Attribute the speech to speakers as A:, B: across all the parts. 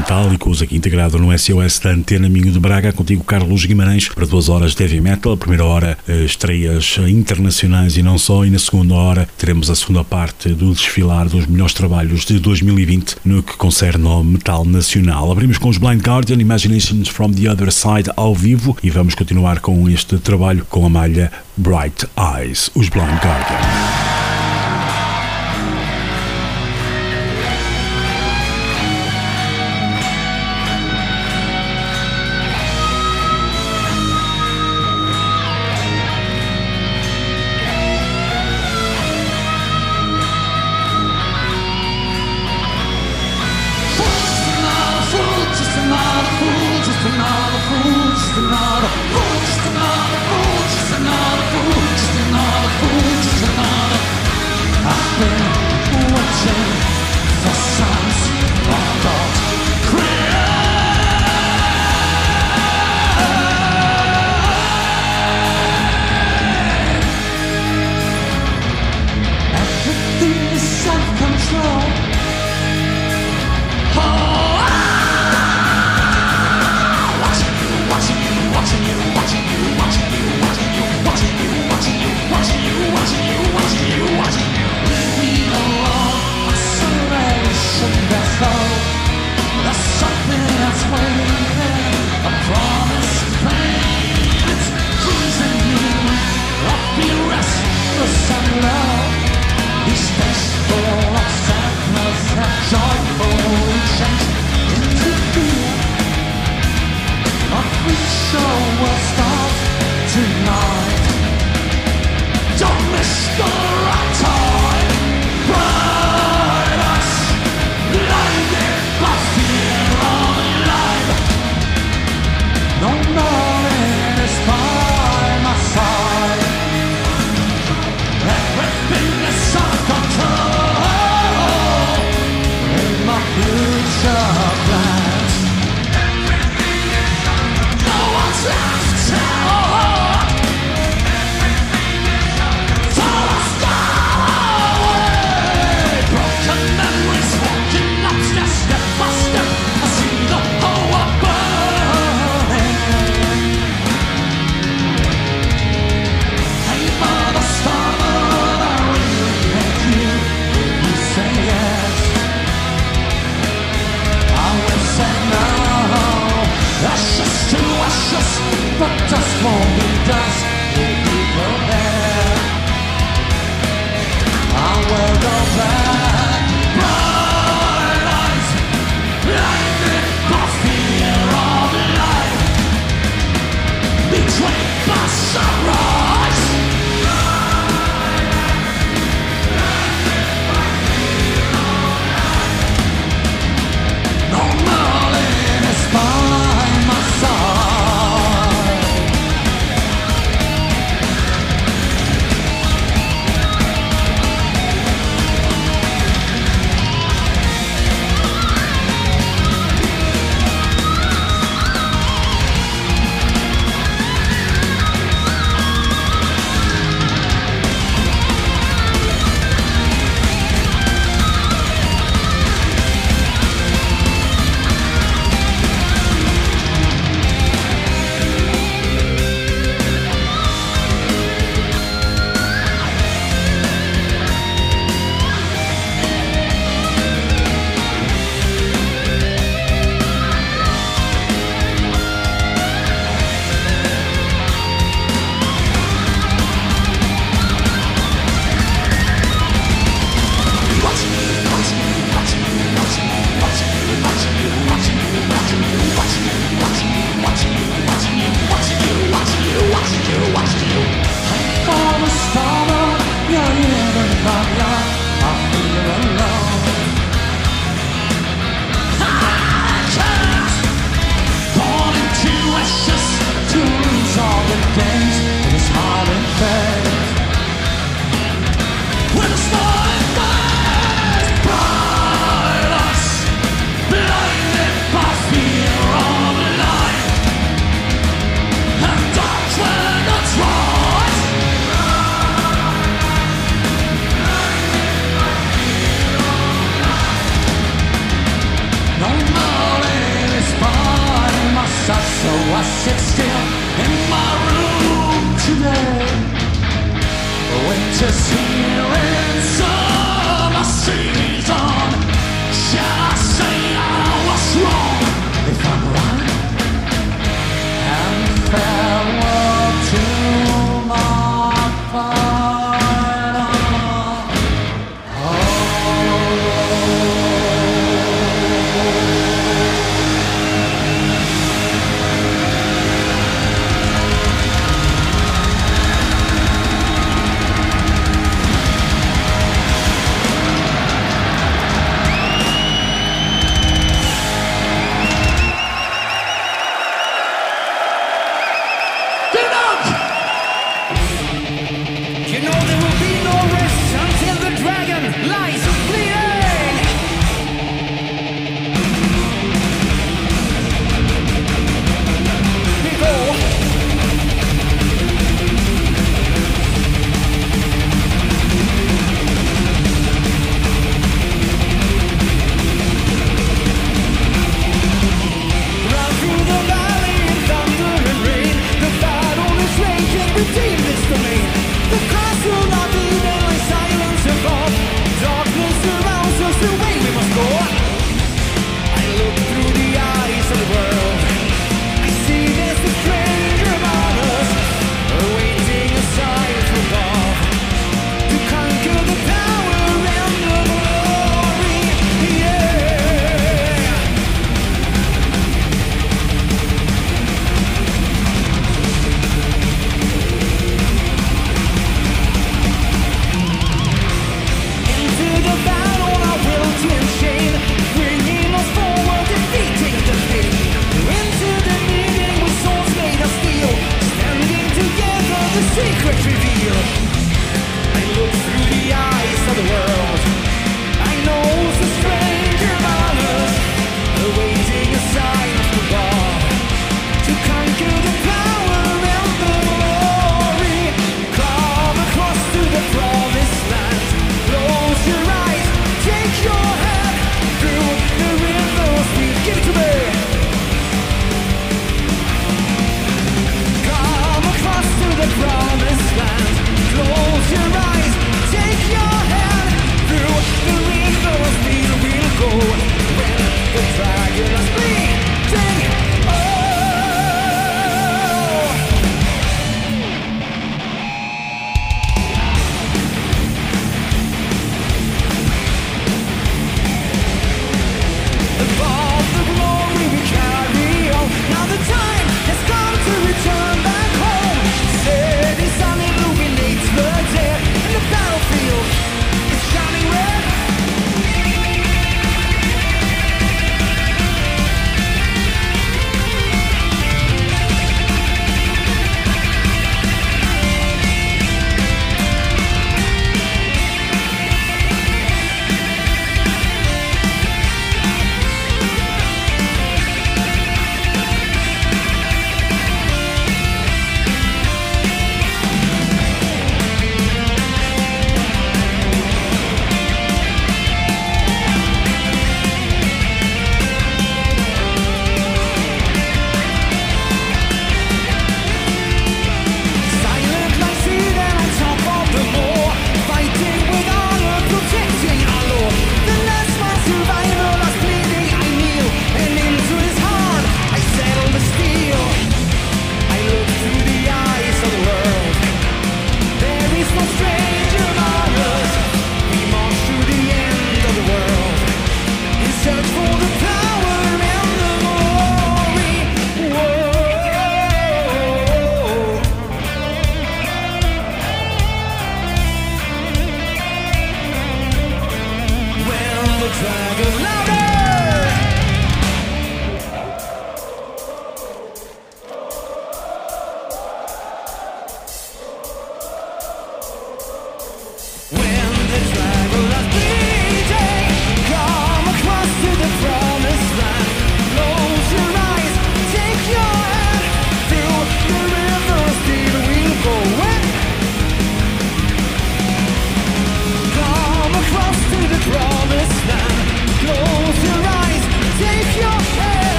A: Metálicos, aqui integrado no SOS da Antena Minho de Braga, contigo Carlos Guimarães, para duas horas de heavy metal. A primeira hora, eh, estreias internacionais e não só, e na segunda hora teremos a segunda parte do desfilar dos melhores trabalhos de 2020 no que concerne ao metal nacional. Abrimos com os Blind Guardian, Imaginations from the Other Side ao vivo e vamos continuar com este trabalho com a malha Bright Eyes, os Blind Guardian.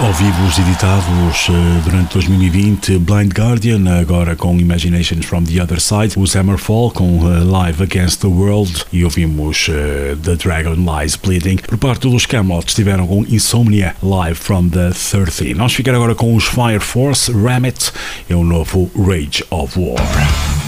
B: Ao vivo editados uh, durante 2020, Blind Guardian, agora com Imaginations from the Other Side, o Hammerfall com uh, Live Against the World e ouvimos uh, The Dragon Lies Bleeding. Por parte dos Camelot estiveram com Insomnia Live from the 30. Nós ficar agora com os Fire Force, Ramit e o novo Rage of War.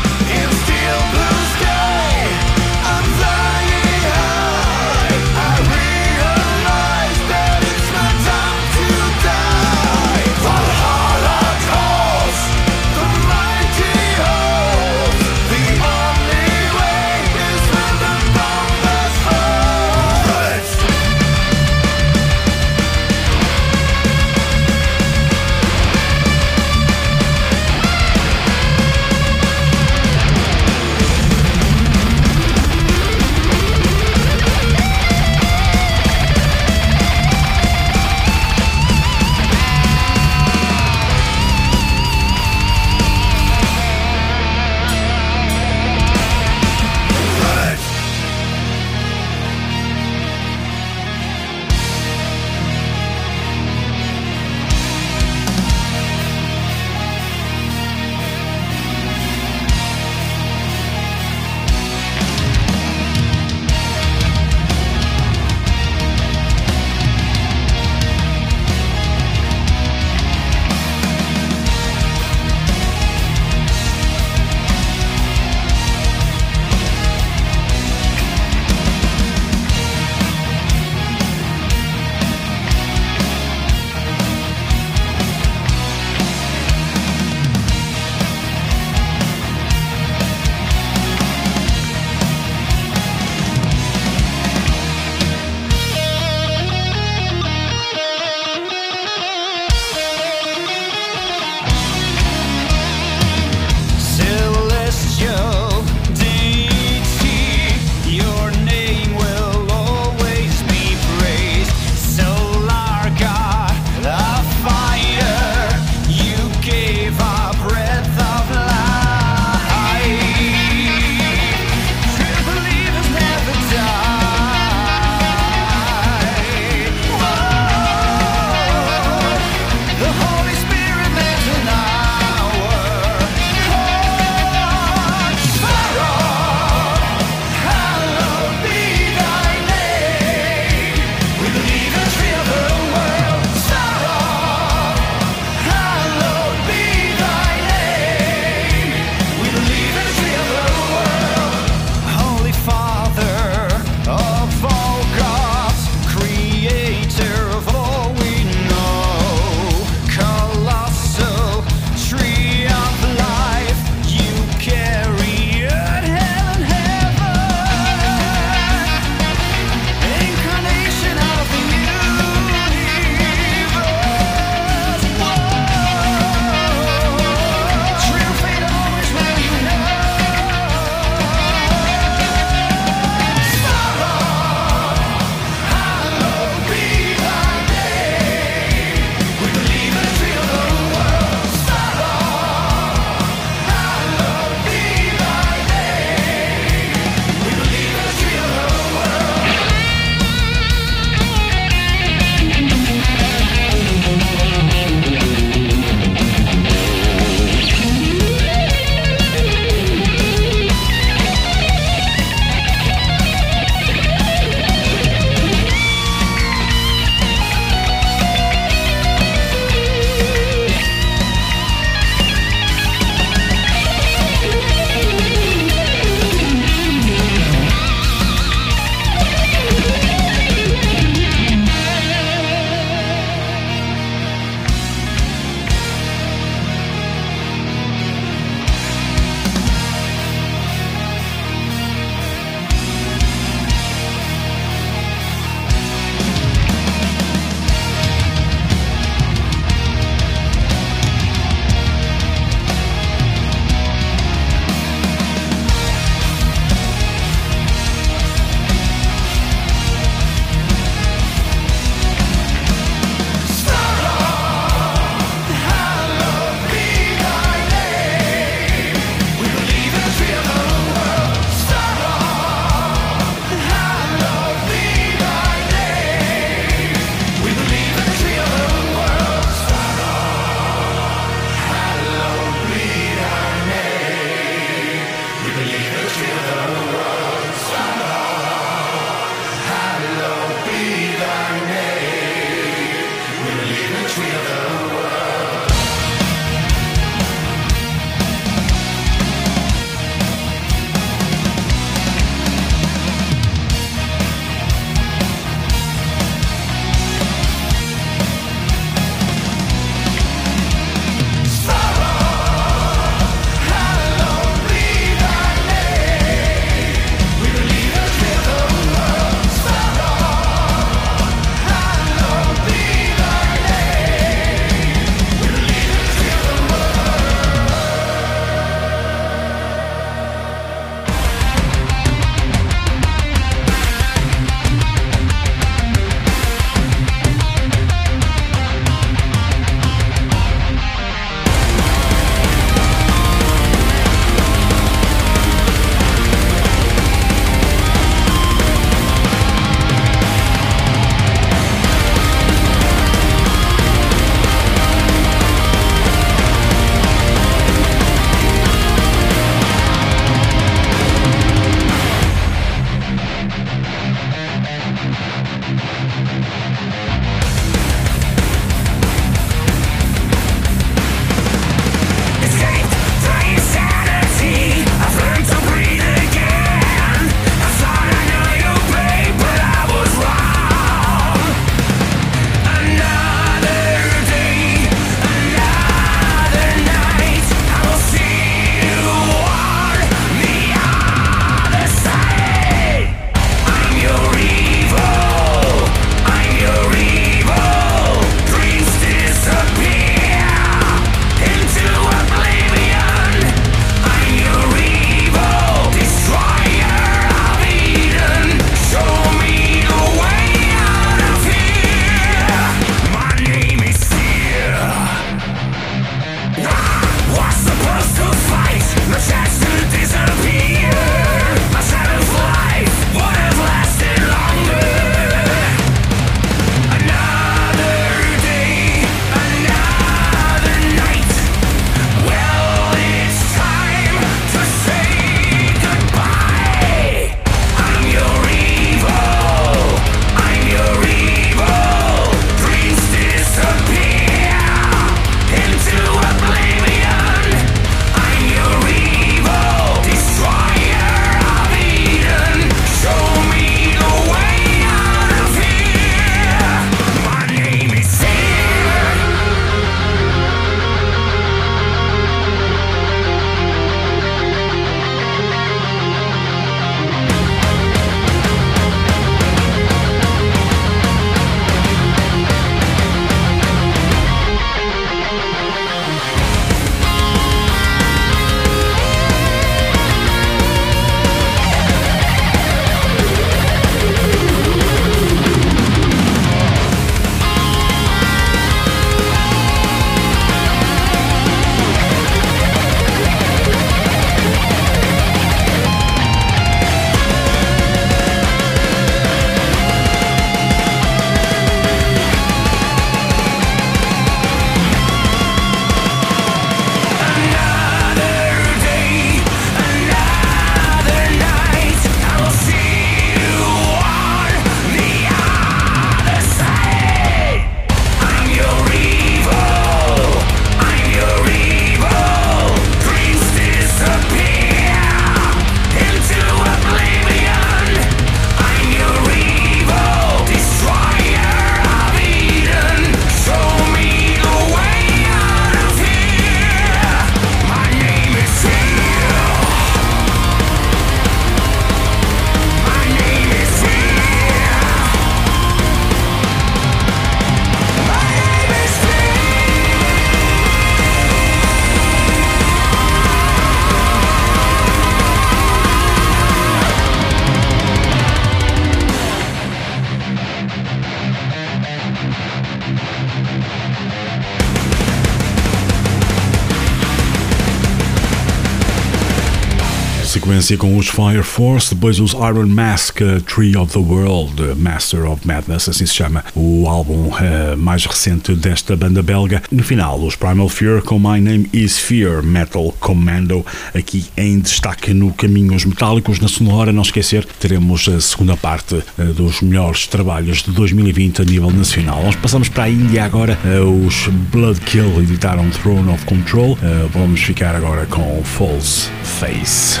B: Com os Fire Force, depois os Iron Mask, Tree of the World, Master of Madness, assim se chama o álbum uh, mais recente desta banda belga. No final, os Primal Fear com My Name is Fear, Metal Commando, aqui em destaque no Caminhos Metálicos. Na sonora, não esquecer, teremos a segunda parte uh, dos melhores trabalhos de 2020 a nível nacional. Nós passamos para a Índia agora, uh, os Blood Kill editaram Throne of Control. vamos ficar agora com False Face.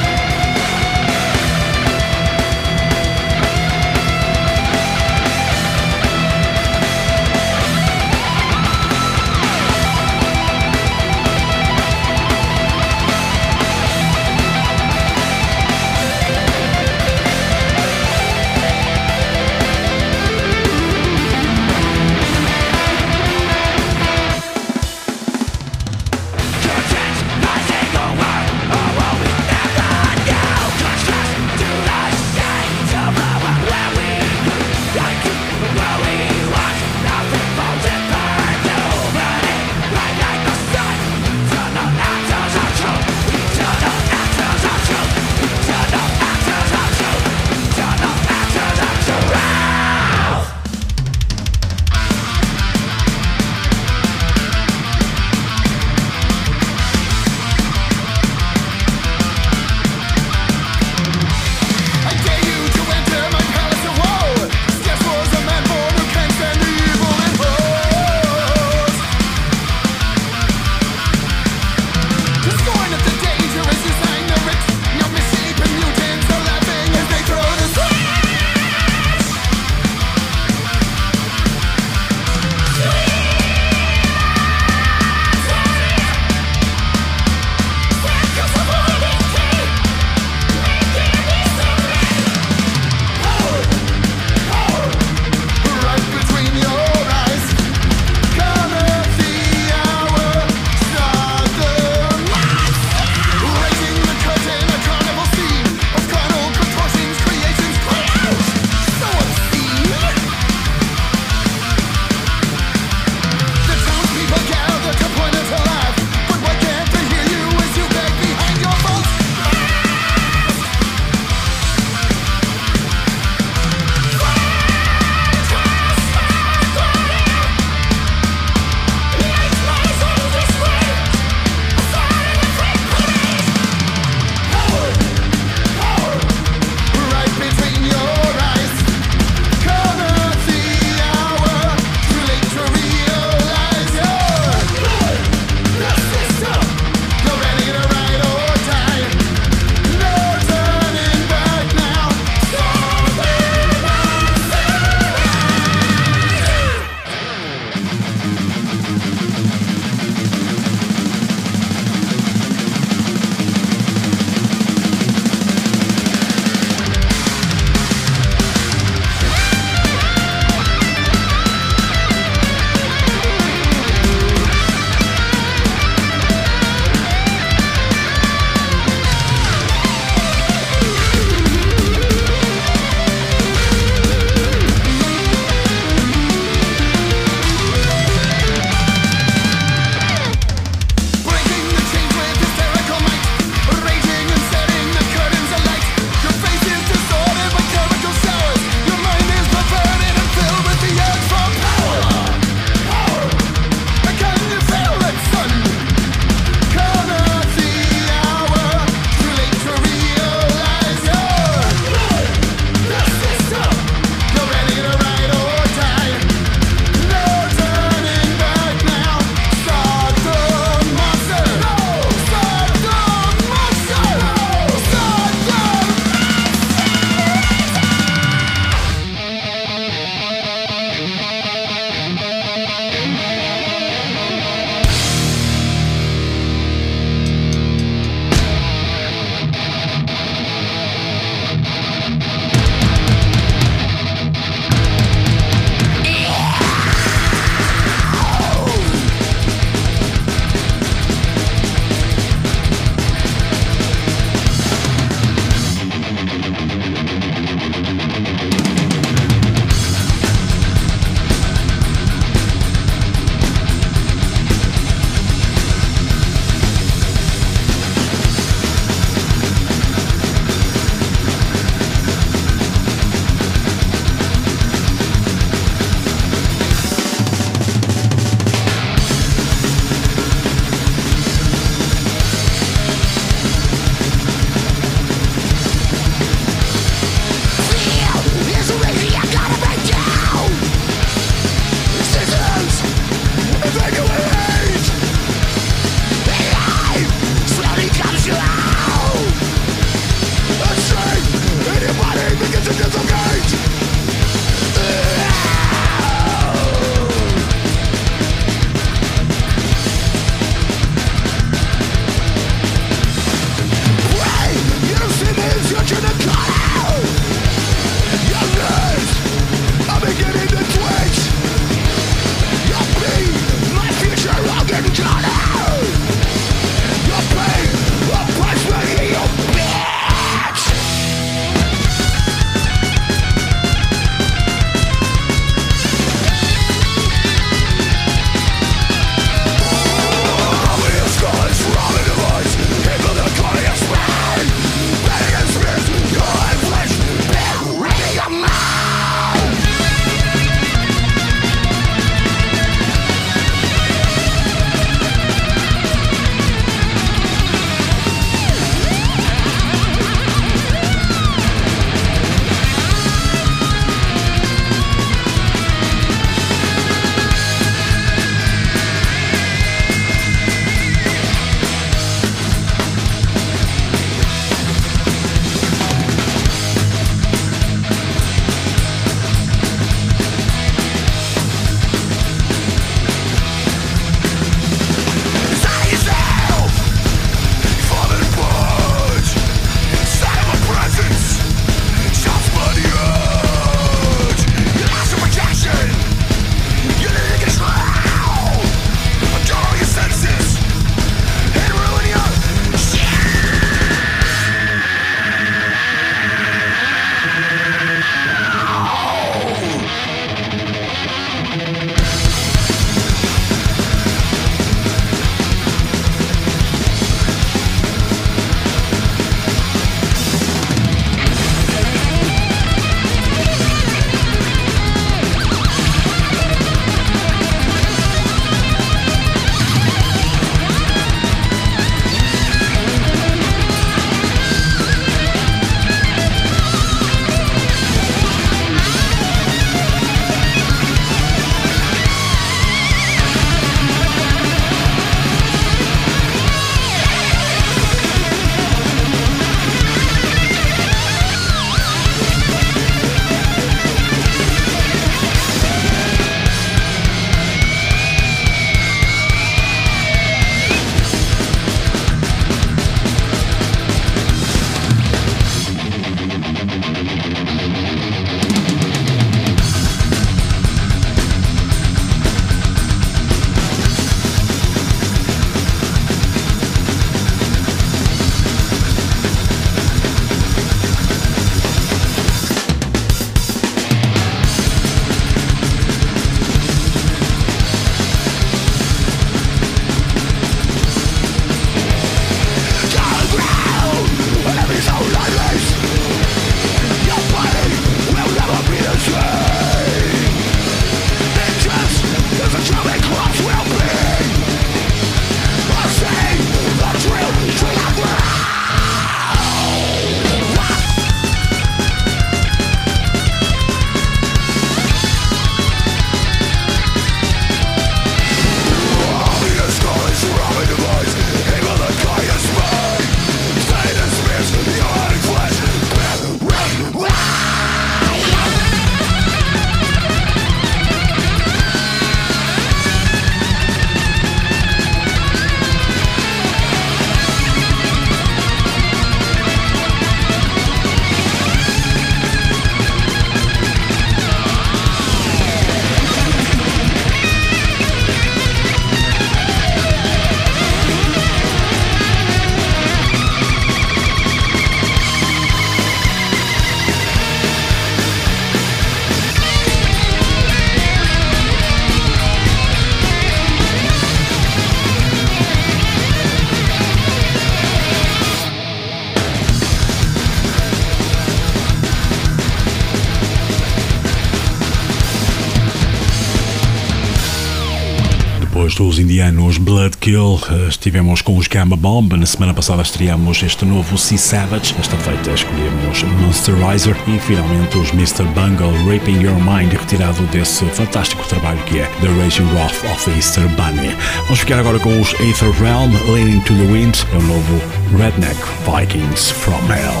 B: Dos indianos Bloodkill, eh, estivemos com os Gamma Bomb. Na semana passada estreamos este novo Sea Savage. Esta feita escolhemos Monsterizer e finalmente os Mr. Bungle Raping Your Mind, retirado desse fantástico trabalho que é The Raging Wrath of Easter Bunny. Vamos ficar agora com os Aether Realm, Leaning to the Wind, é o novo Redneck Vikings from Hell.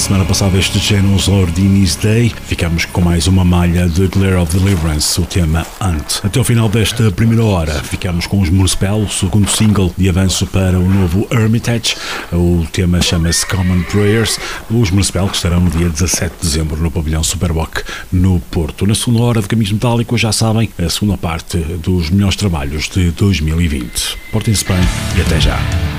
B: Semana passada este Genos Ordinis Day. Ficamos com mais uma malha de Glare of Deliverance, o tema Ant. Até o final desta primeira hora, ficamos com os Municipal, o segundo single de avanço para o novo Hermitage. O tema chama-se Common Prayers. Os Municipal que estarão no dia 17 de dezembro no pavilhão Superboc no Porto. Na segunda hora de Caminhos Metálicos, já sabem, a segunda parte dos melhores trabalhos de 2020. Portem-se bem e até já.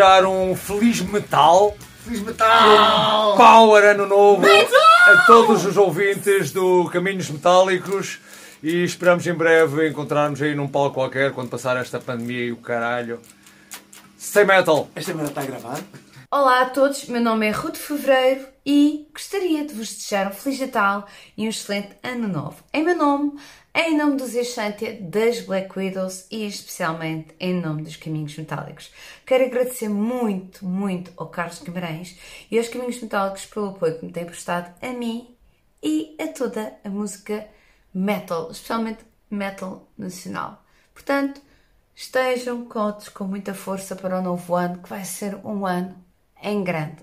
C: Desejar um Feliz Metal.
D: Feliz Metal!
C: Um Power Ano Novo Metal! a todos os ouvintes do Caminhos Metálicos e esperamos em breve encontrarmos aí num palco qualquer quando passar esta pandemia e o caralho. Stay Metal!
D: Esta merda está a gravar? Olá a todos, meu nome é Ruth Fevereiro e gostaria de vos desejar um Feliz Natal e um excelente Ano Novo. Em meu nome, em nome dos Exantia, das Black Widows e especialmente em nome dos Caminhos Metálicos. Quero agradecer muito, muito ao Carlos Guimarães e aos Caminhos Metálicos pelo apoio que me têm prestado a mim e a toda a música metal, especialmente metal nacional. Portanto, estejam cotos com muita força para o novo ano, que vai ser um ano em grande.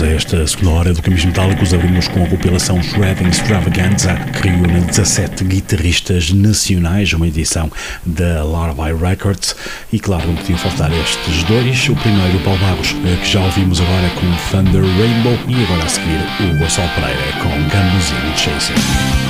B: A esta segunda hora do Caminhos Metálicos. Abrimos com a compilação Shredding Extravaganza, que reúne 17 guitarristas nacionais, uma edição da Larvae Records. E claro, não podiam faltar estes dois. O primeiro, Paulo Barros, eh, que já ouvimos agora com Thunder Rainbow, e agora a seguir o Gonçalo Pereira com Gambuzino Chasing.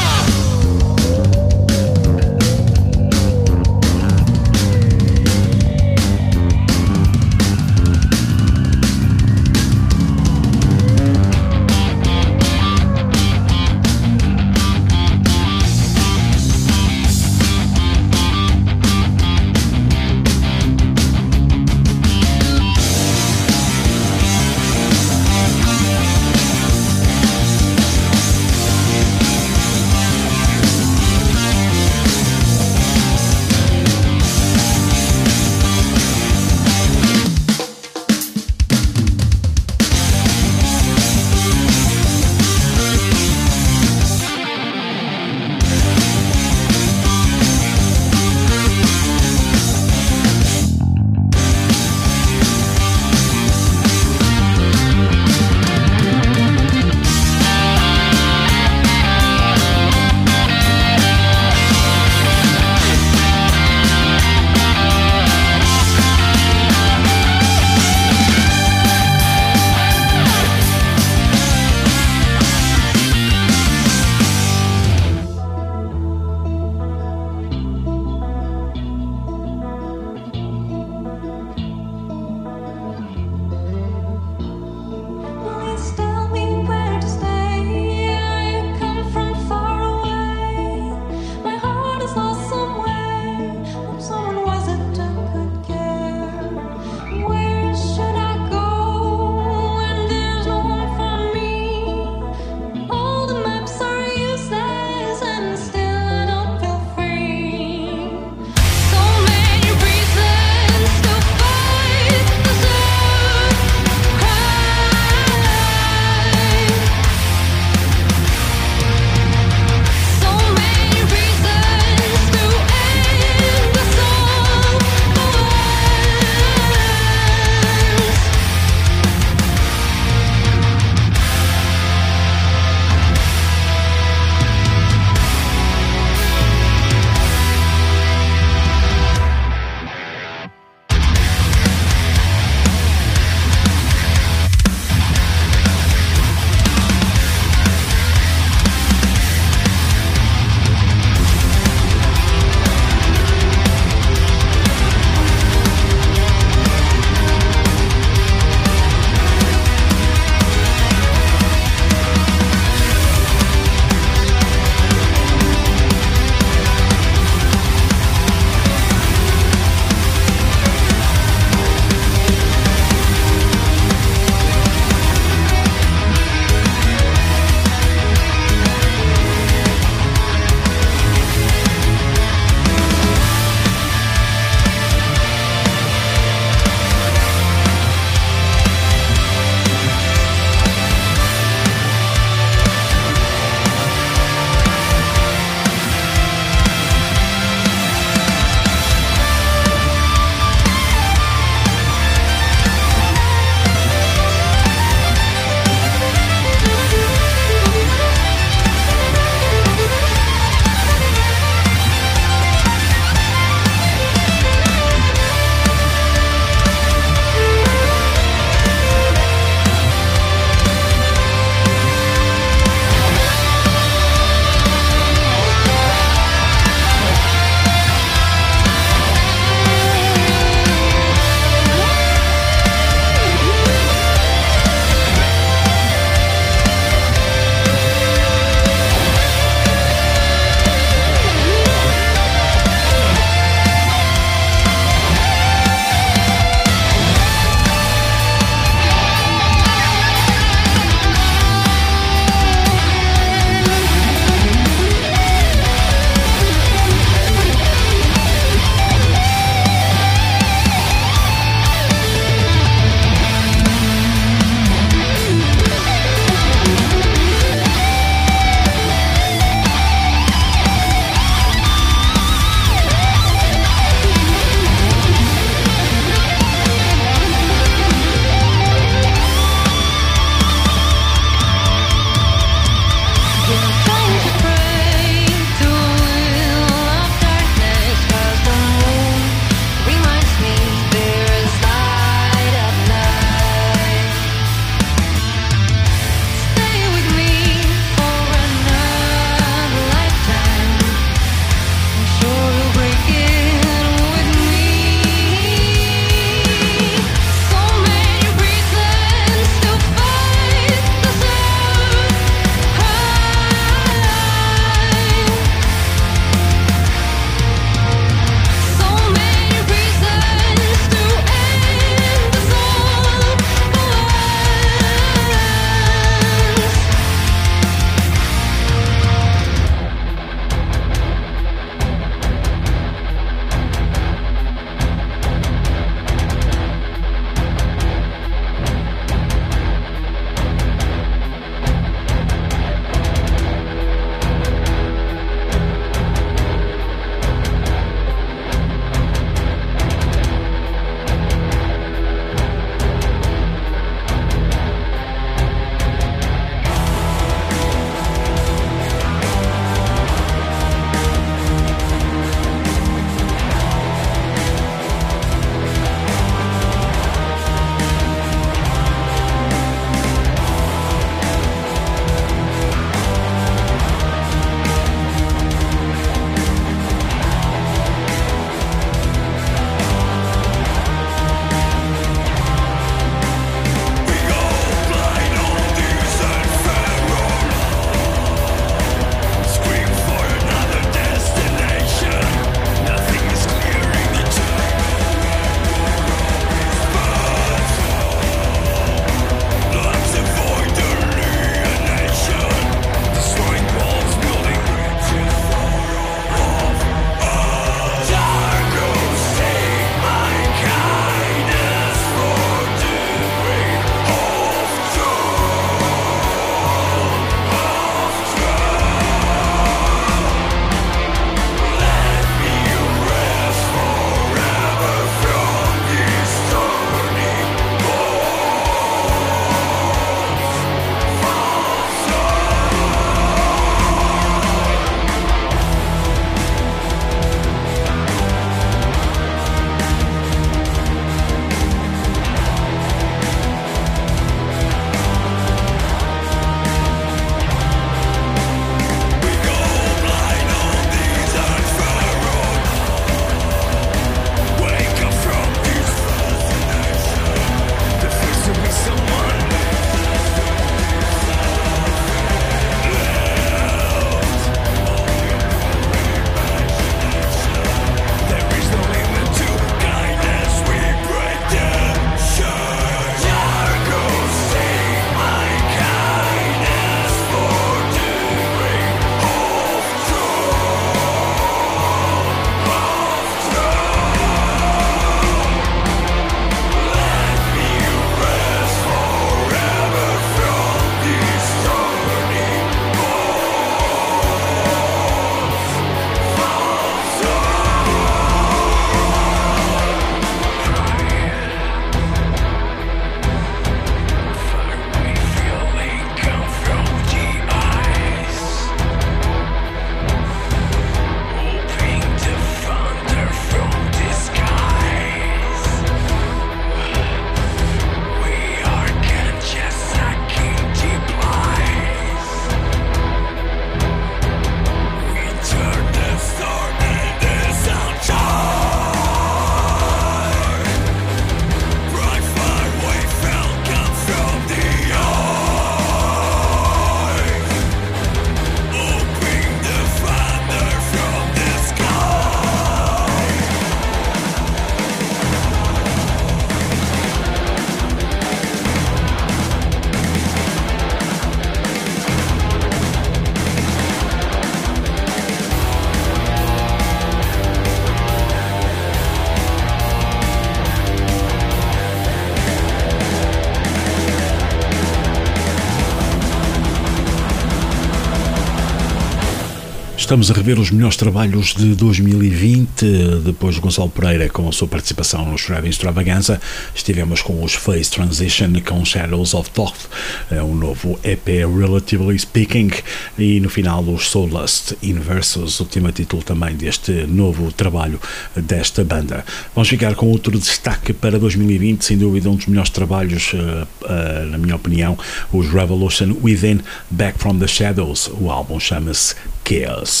B: Estamos a rever os melhores trabalhos de 2020, depois de Gonçalo Pereira com a sua participação no Shraving Extravaganza. Estivemos com os Phase Transition com Shadows of Thoth, é um novo EP Relatively Speaking, e no final os Soulust Inversus, o último título também deste novo trabalho desta banda. Vamos ficar com outro destaque para 2020, sem dúvida um dos melhores trabalhos, uh, uh, na minha opinião, os Revolution Within, Back from the Shadows. O álbum chama-se Chaos.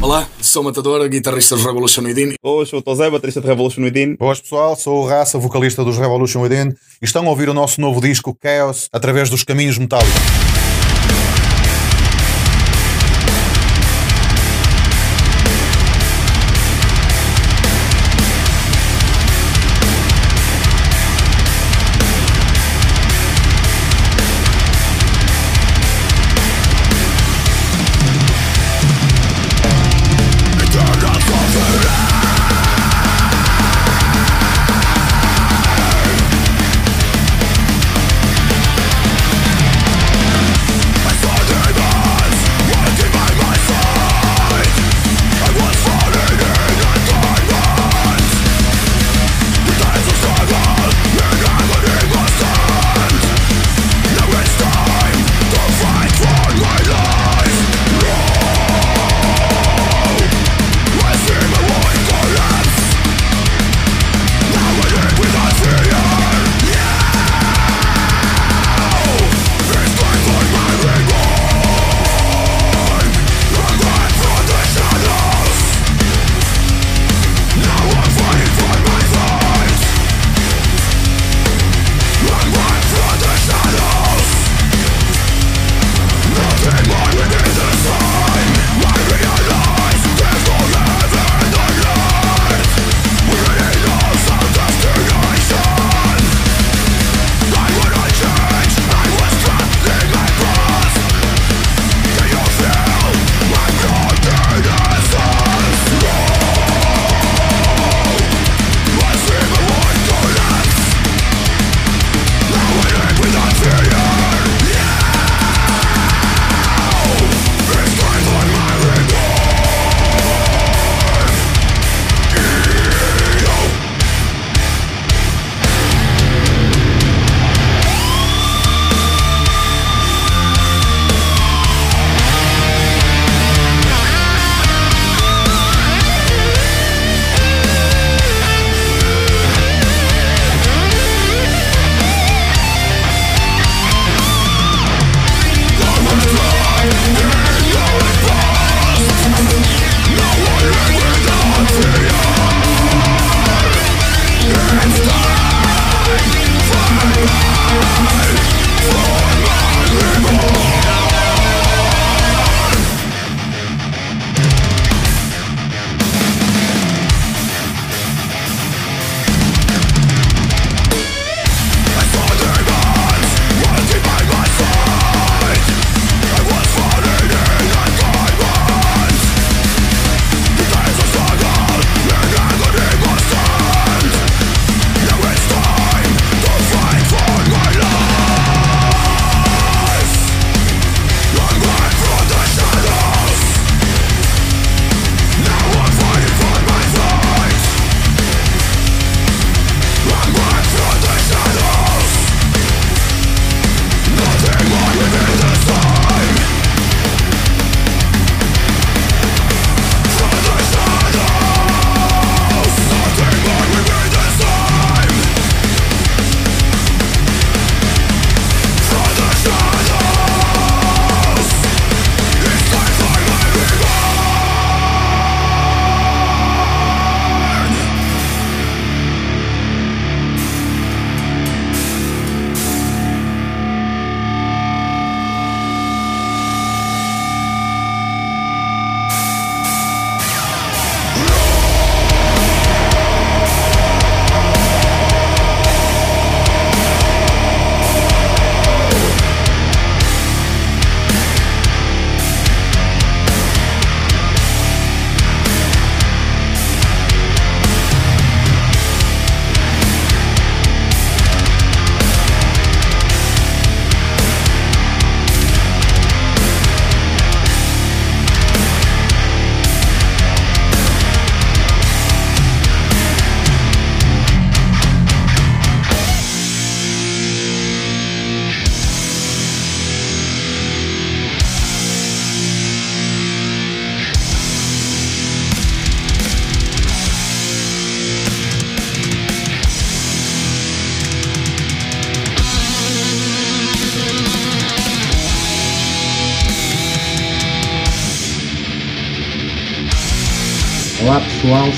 E: Olá, sou o Matador, guitarrista dos Revolution Within.
F: Oi, sou o Tozé, baterista de Revolution Within.
G: Boas pessoal, sou o Raça, vocalista dos Revolution Within e estão a ouvir o nosso novo disco Chaos através dos caminhos metálicos.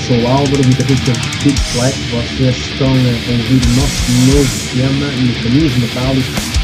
H: Sou o Álvaro, guitarrista de Big Flag. Vocês estão a ouvir o nosso novo tema no Caminhos Metálicos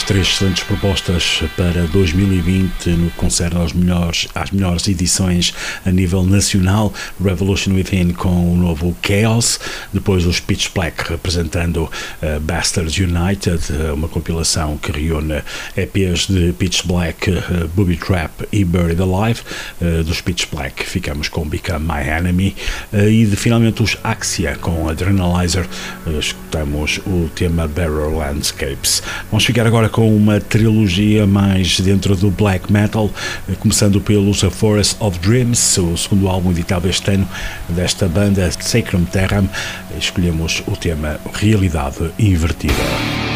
B: mais três excelentes propostas para 2020 no que concerne aos melhores, às melhores edições a nível nacional. Revolution Within com o novo Chaos, depois os Pitch Black representando uh, Bastards United, uh, uma compilação que reúne EPs de Pitch Black, uh, Booby Trap e Buried Alive. dos Pitch Black ficamos com Become My Enemy e de, finalmente os Axia com Adrenalizer. escutamos o tema Barrel Landscapes. Vamos ficar agora com uma trilogia mais dentro do black metal, começando pelos A Forest of Dreams, o segundo álbum editado este ano desta banda Sacrum Terram. Escolhemos o tema Realidade Invertida.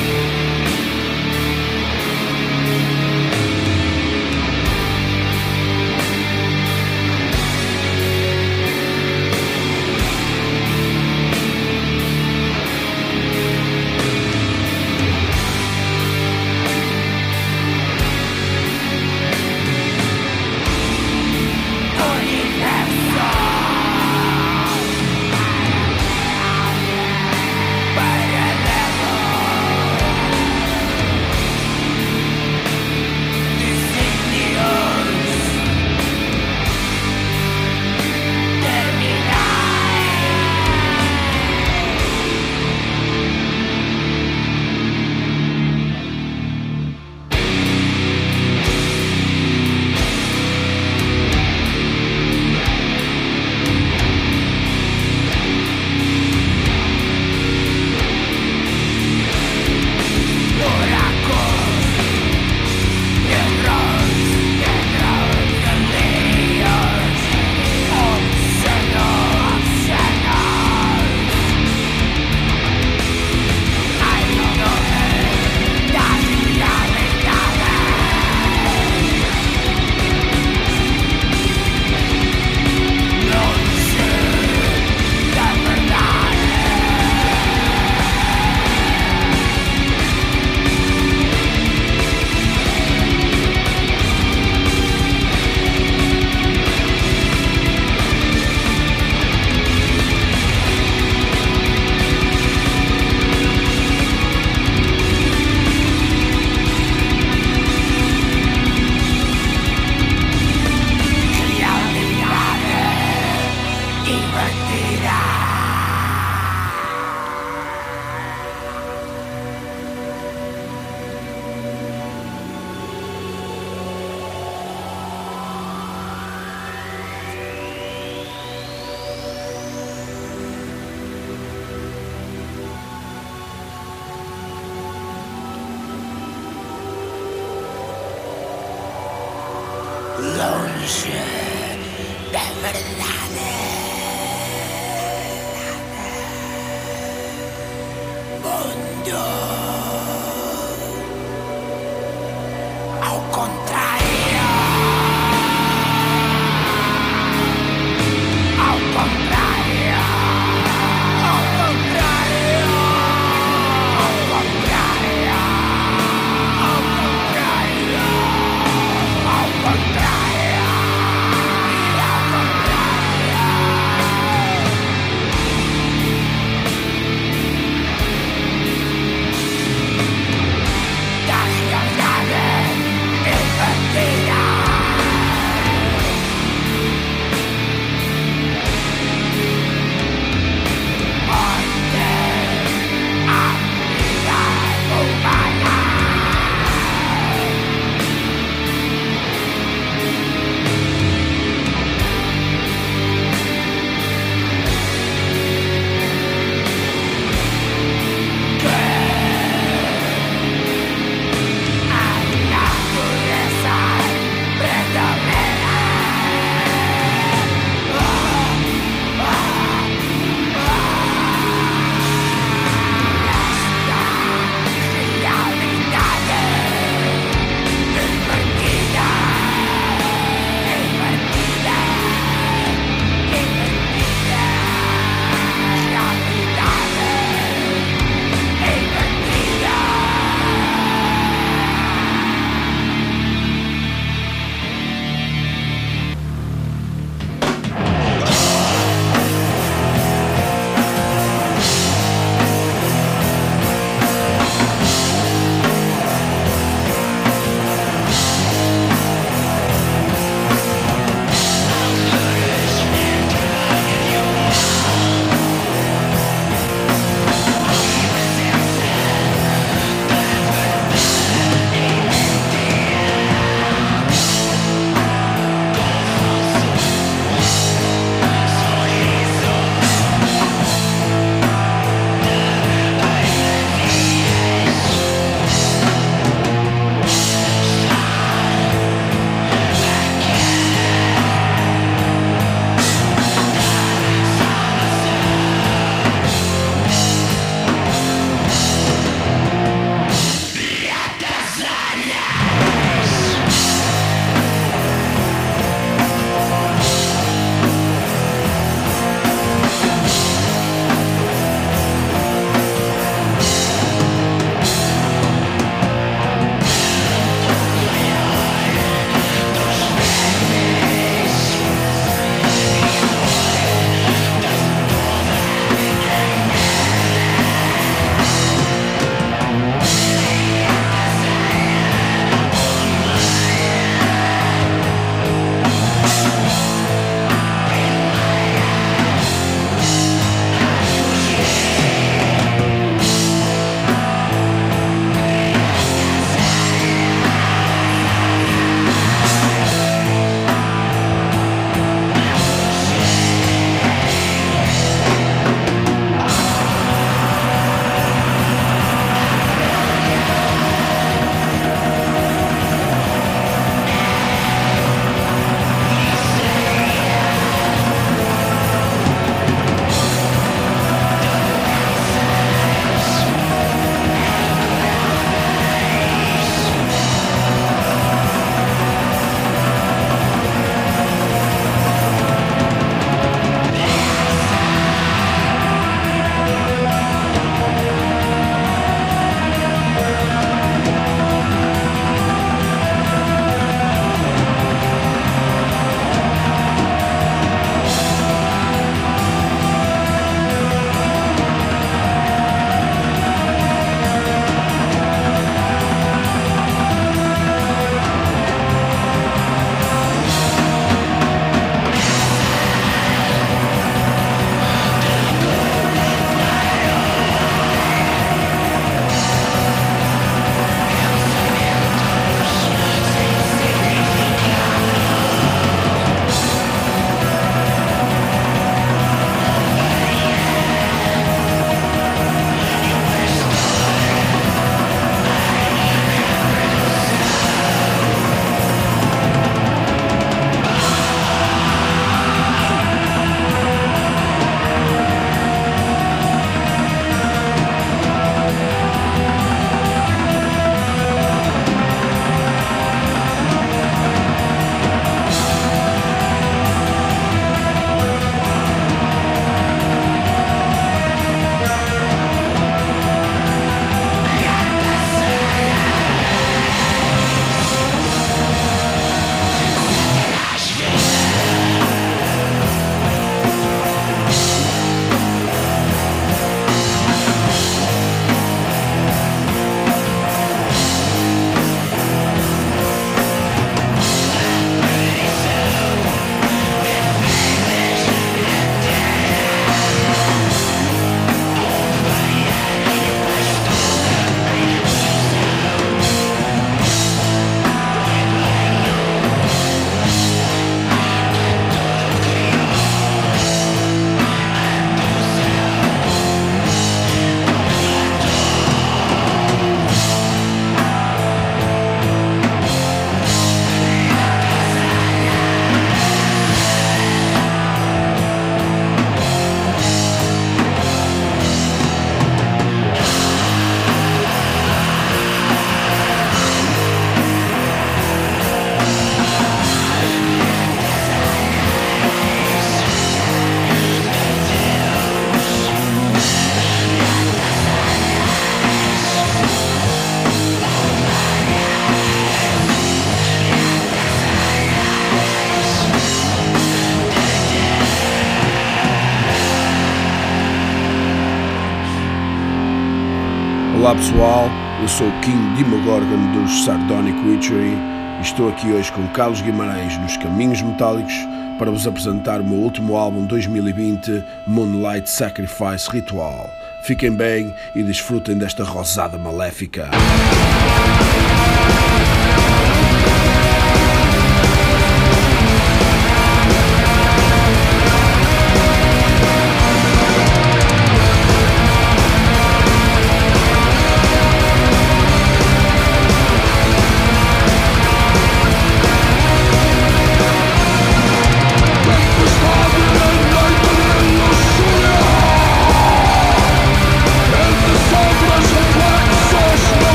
I: Olá pessoal, eu sou o King Demogorgon dos Sardonic Witchery e estou aqui hoje com Carlos Guimarães nos Caminhos Metálicos para vos apresentar o meu último álbum 2020, Moonlight Sacrifice Ritual. Fiquem bem e desfrutem desta rosada maléfica.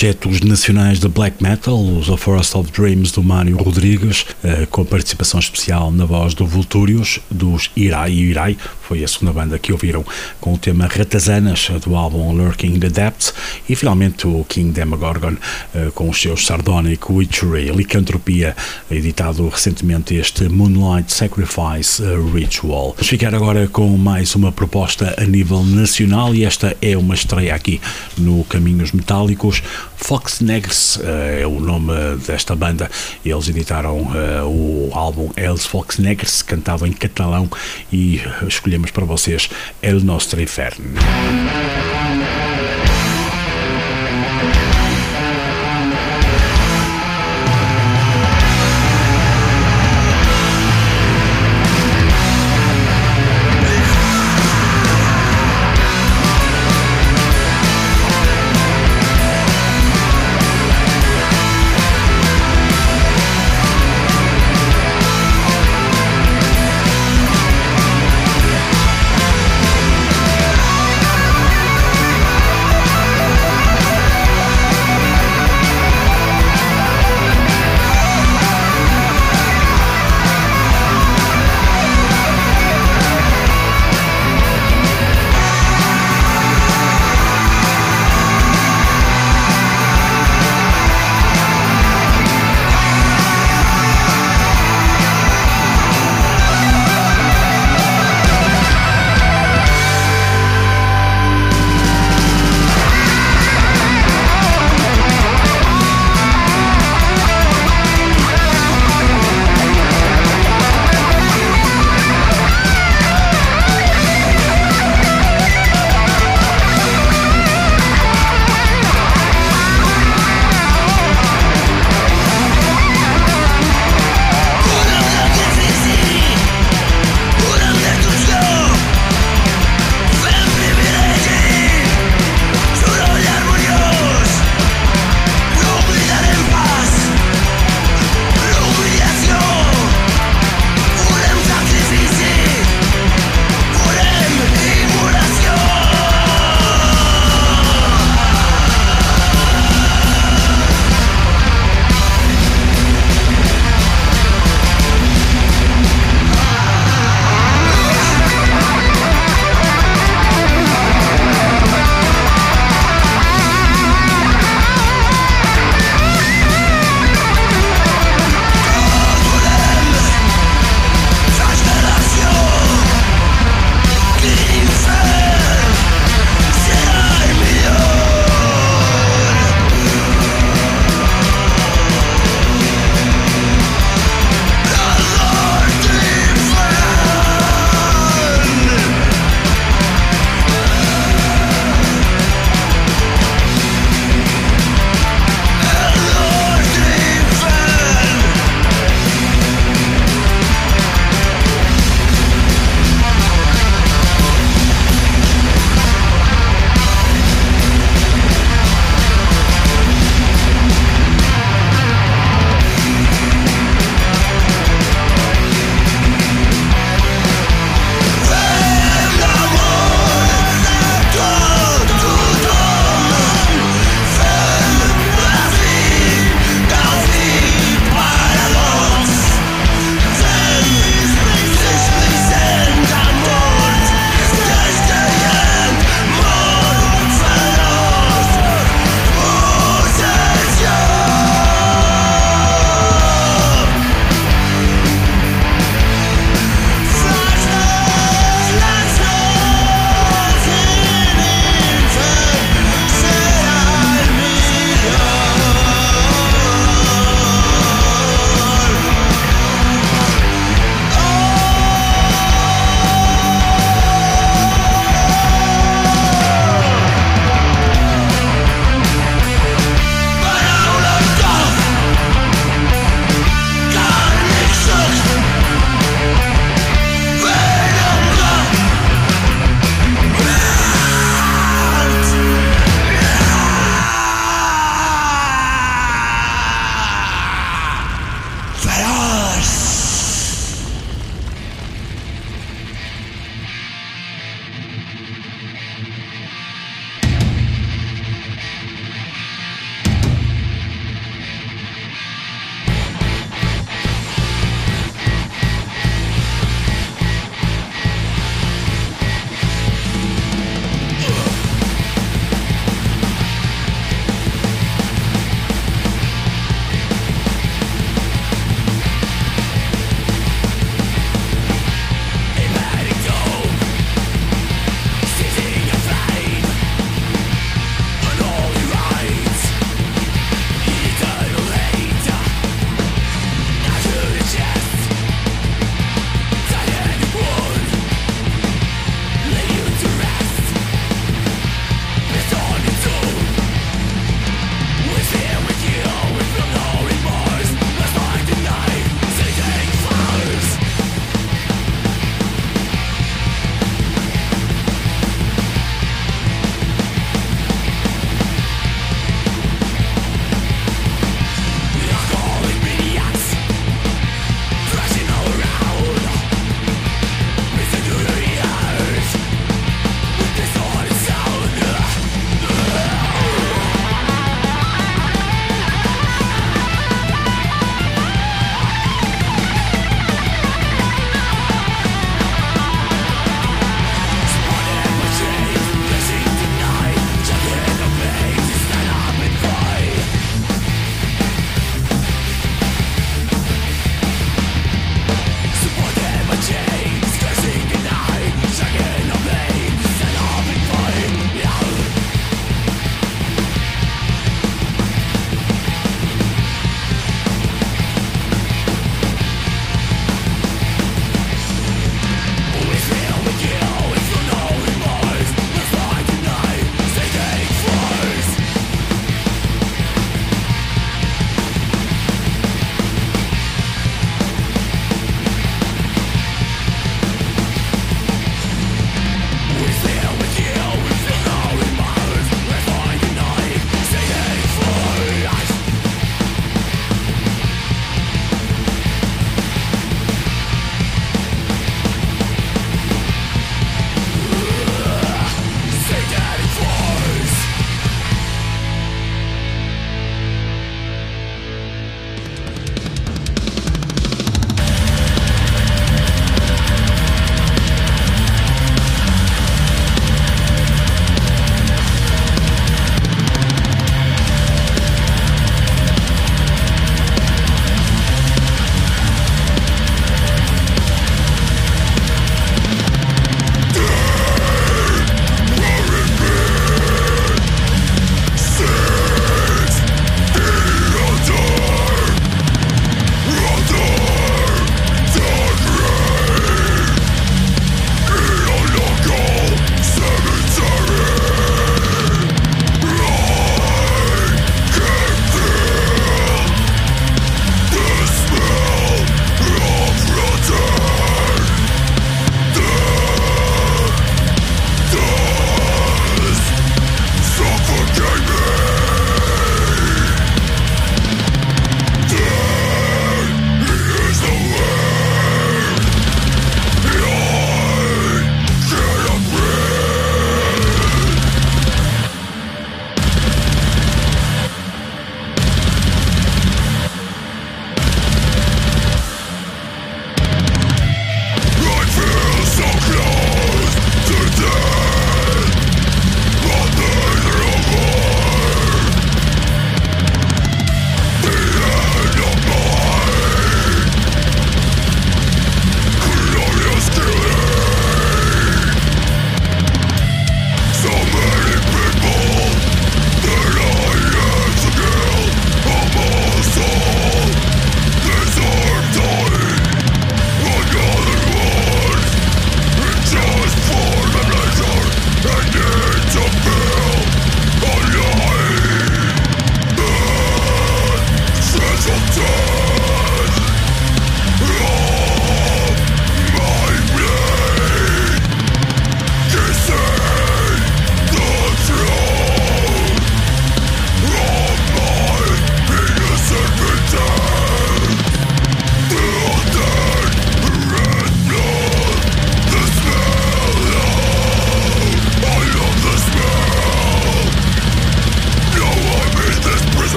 B: Projetos nacionais de black metal, os A Forest of Dreams do Mário Rodrigues, uh, com participação especial na voz do Vultúrios, dos Irai e Irai, foi a segunda banda que ouviram com o tema Ratazanas do álbum Lurking the Depths e finalmente o King Demogorgon uh, com os seus Sardonic Witchery, Licantropia, editado recentemente este Moonlight Sacrifice uh, Ritual. Vamos ficar agora com mais uma proposta a nível nacional e esta é uma estreia aqui no Caminhos Metálicos. Fox Negres uh, é o nome desta banda. Eles editaram o álbum Els Fox Negres, cantado em catalão e escolhemos para vocês El Nostro Inferno.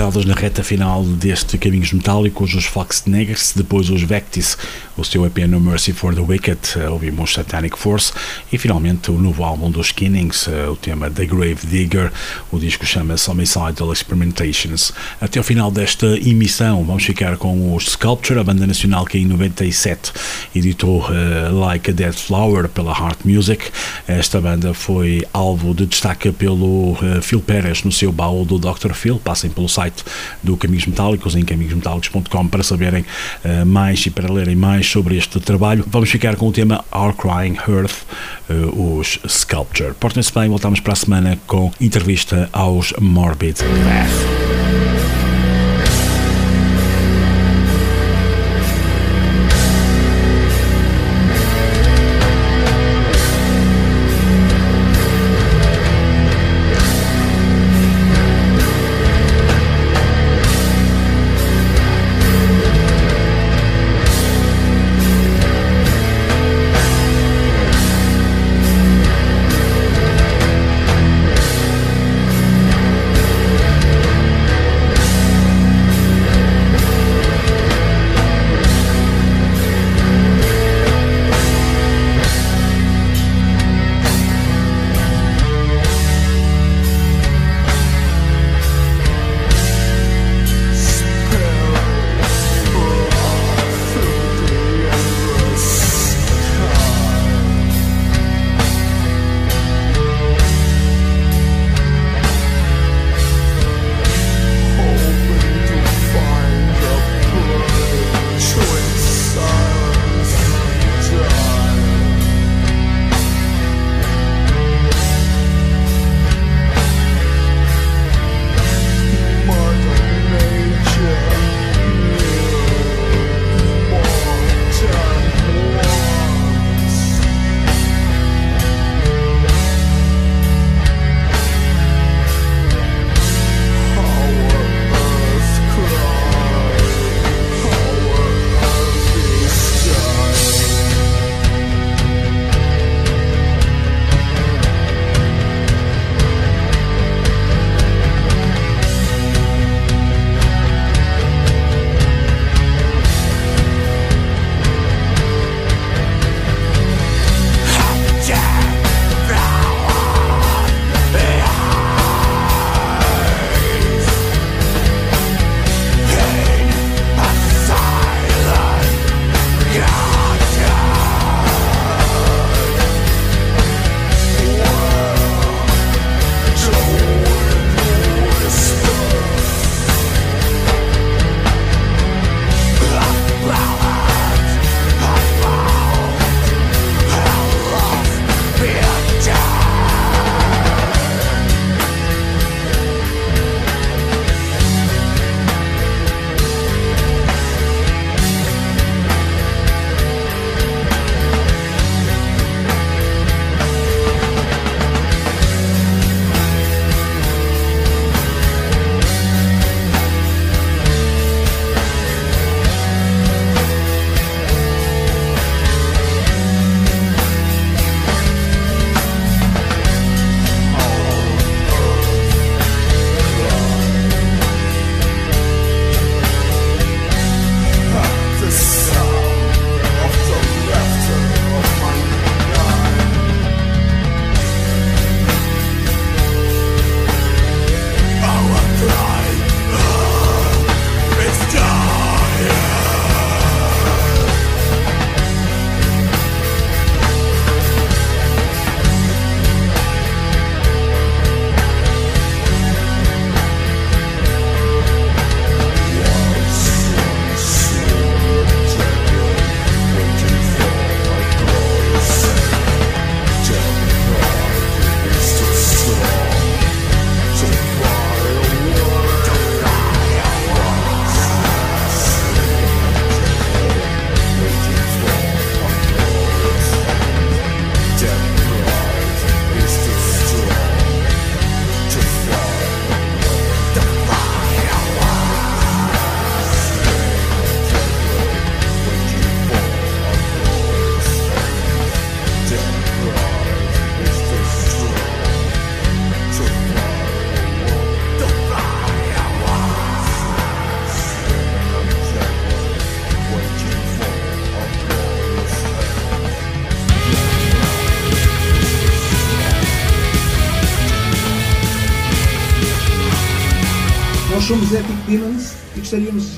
B: Três novidades na reta final deste Caminhos Metálicos: os Fox Negers, depois os Vectis, o seu EP No Mercy for the Wicked, eh, ouvimos Satanic Force e finalmente o novo álbum dos Skinnings, eh, o tema The Grave Digger. O disco chama-se Homicidal Experimentations. Até o final desta emissão, vamos ficar com os Sculpture, a banda nacional que em 97 editou uh, Like a Dead Flower pela Heart Music. Esta banda foi alvo de destaque pelo uh, Phil Pérez no seu baú do Dr. Phil. Passem pelo site do Caminhos Metálicos em caminhosmetálicos.com para saberem uh, mais e para lerem mais sobre este trabalho. Vamos ficar com o tema Our Crying Earth, os Sculpture. Portem-se bem, voltamos para a semana com entrevista aos Morbid Path.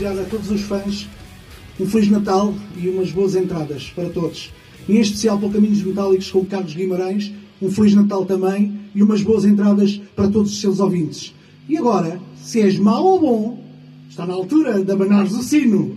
J: Desejar a todos os fãs um Feliz Natal e umas boas entradas para todos. Em especial para Caminhos Metálicos com o Carlos Guimarães, um Feliz Natal também e umas boas entradas para todos os seus ouvintes. E agora, se és mau ou bom, está na altura de abanares o sino.